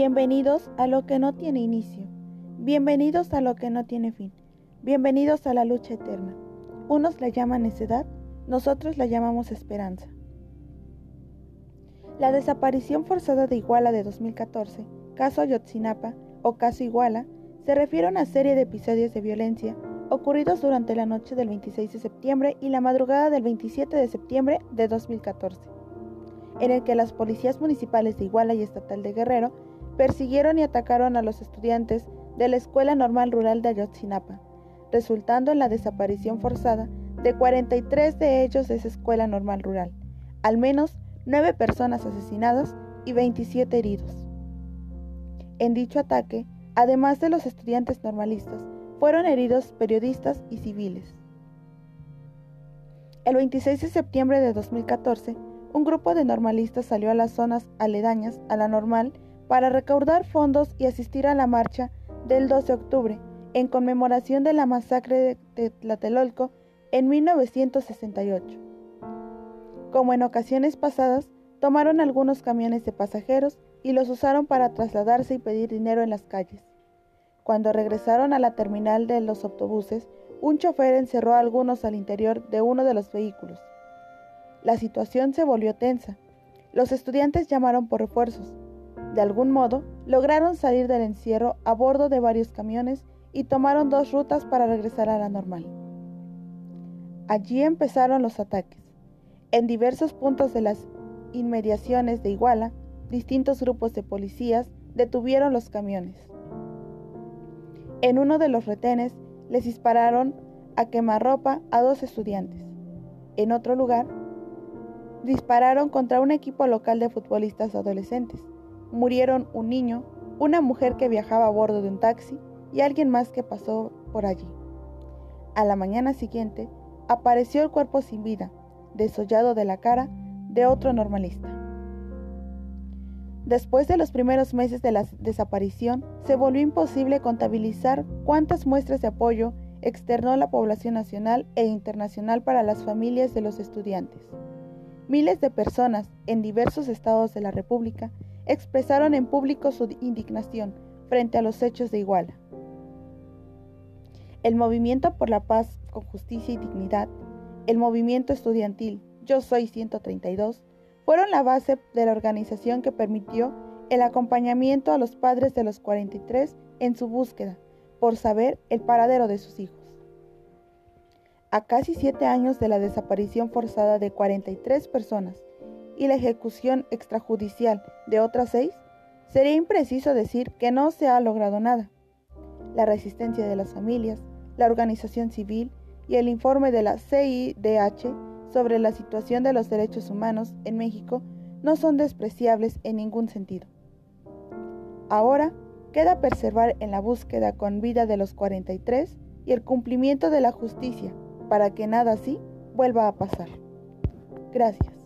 Bienvenidos a lo que no tiene inicio. Bienvenidos a lo que no tiene fin. Bienvenidos a la lucha eterna. Unos la llaman necedad, nosotros la llamamos esperanza. La desaparición forzada de Iguala de 2014, caso Ayotzinapa o caso Iguala, se refiere a una serie de episodios de violencia ocurridos durante la noche del 26 de septiembre y la madrugada del 27 de septiembre de 2014, en el que las policías municipales de Iguala y estatal de Guerrero persiguieron y atacaron a los estudiantes de la Escuela Normal Rural de Ayotzinapa, resultando en la desaparición forzada de 43 de ellos de esa escuela normal rural, al menos 9 personas asesinadas y 27 heridos. En dicho ataque, además de los estudiantes normalistas, fueron heridos periodistas y civiles. El 26 de septiembre de 2014, un grupo de normalistas salió a las zonas aledañas a la normal para recaudar fondos y asistir a la marcha del 12 de octubre en conmemoración de la masacre de Tlatelolco en 1968. Como en ocasiones pasadas, tomaron algunos camiones de pasajeros y los usaron para trasladarse y pedir dinero en las calles. Cuando regresaron a la terminal de los autobuses, un chofer encerró a algunos al interior de uno de los vehículos. La situación se volvió tensa. Los estudiantes llamaron por refuerzos. De algún modo, lograron salir del encierro a bordo de varios camiones y tomaron dos rutas para regresar a la normal. Allí empezaron los ataques. En diversos puntos de las inmediaciones de Iguala, distintos grupos de policías detuvieron los camiones. En uno de los retenes les dispararon a quemarropa a dos estudiantes. En otro lugar, dispararon contra un equipo local de futbolistas adolescentes. Murieron un niño, una mujer que viajaba a bordo de un taxi y alguien más que pasó por allí. A la mañana siguiente, apareció el cuerpo sin vida, desollado de la cara, de otro normalista. Después de los primeros meses de la desaparición, se volvió imposible contabilizar cuántas muestras de apoyo externó la población nacional e internacional para las familias de los estudiantes. Miles de personas en diversos estados de la República expresaron en público su indignación frente a los hechos de Iguala. El movimiento por la paz con justicia y dignidad, el movimiento estudiantil Yo Soy 132, fueron la base de la organización que permitió el acompañamiento a los padres de los 43 en su búsqueda por saber el paradero de sus hijos. A casi siete años de la desaparición forzada de 43 personas y la ejecución extrajudicial de otras seis, sería impreciso decir que no se ha logrado nada. La resistencia de las familias, la organización civil y el informe de la CIDH sobre la situación de los derechos humanos en México no son despreciables en ningún sentido. Ahora queda preservar en la búsqueda con vida de los 43 y el cumplimiento de la justicia para que nada así vuelva a pasar. Gracias.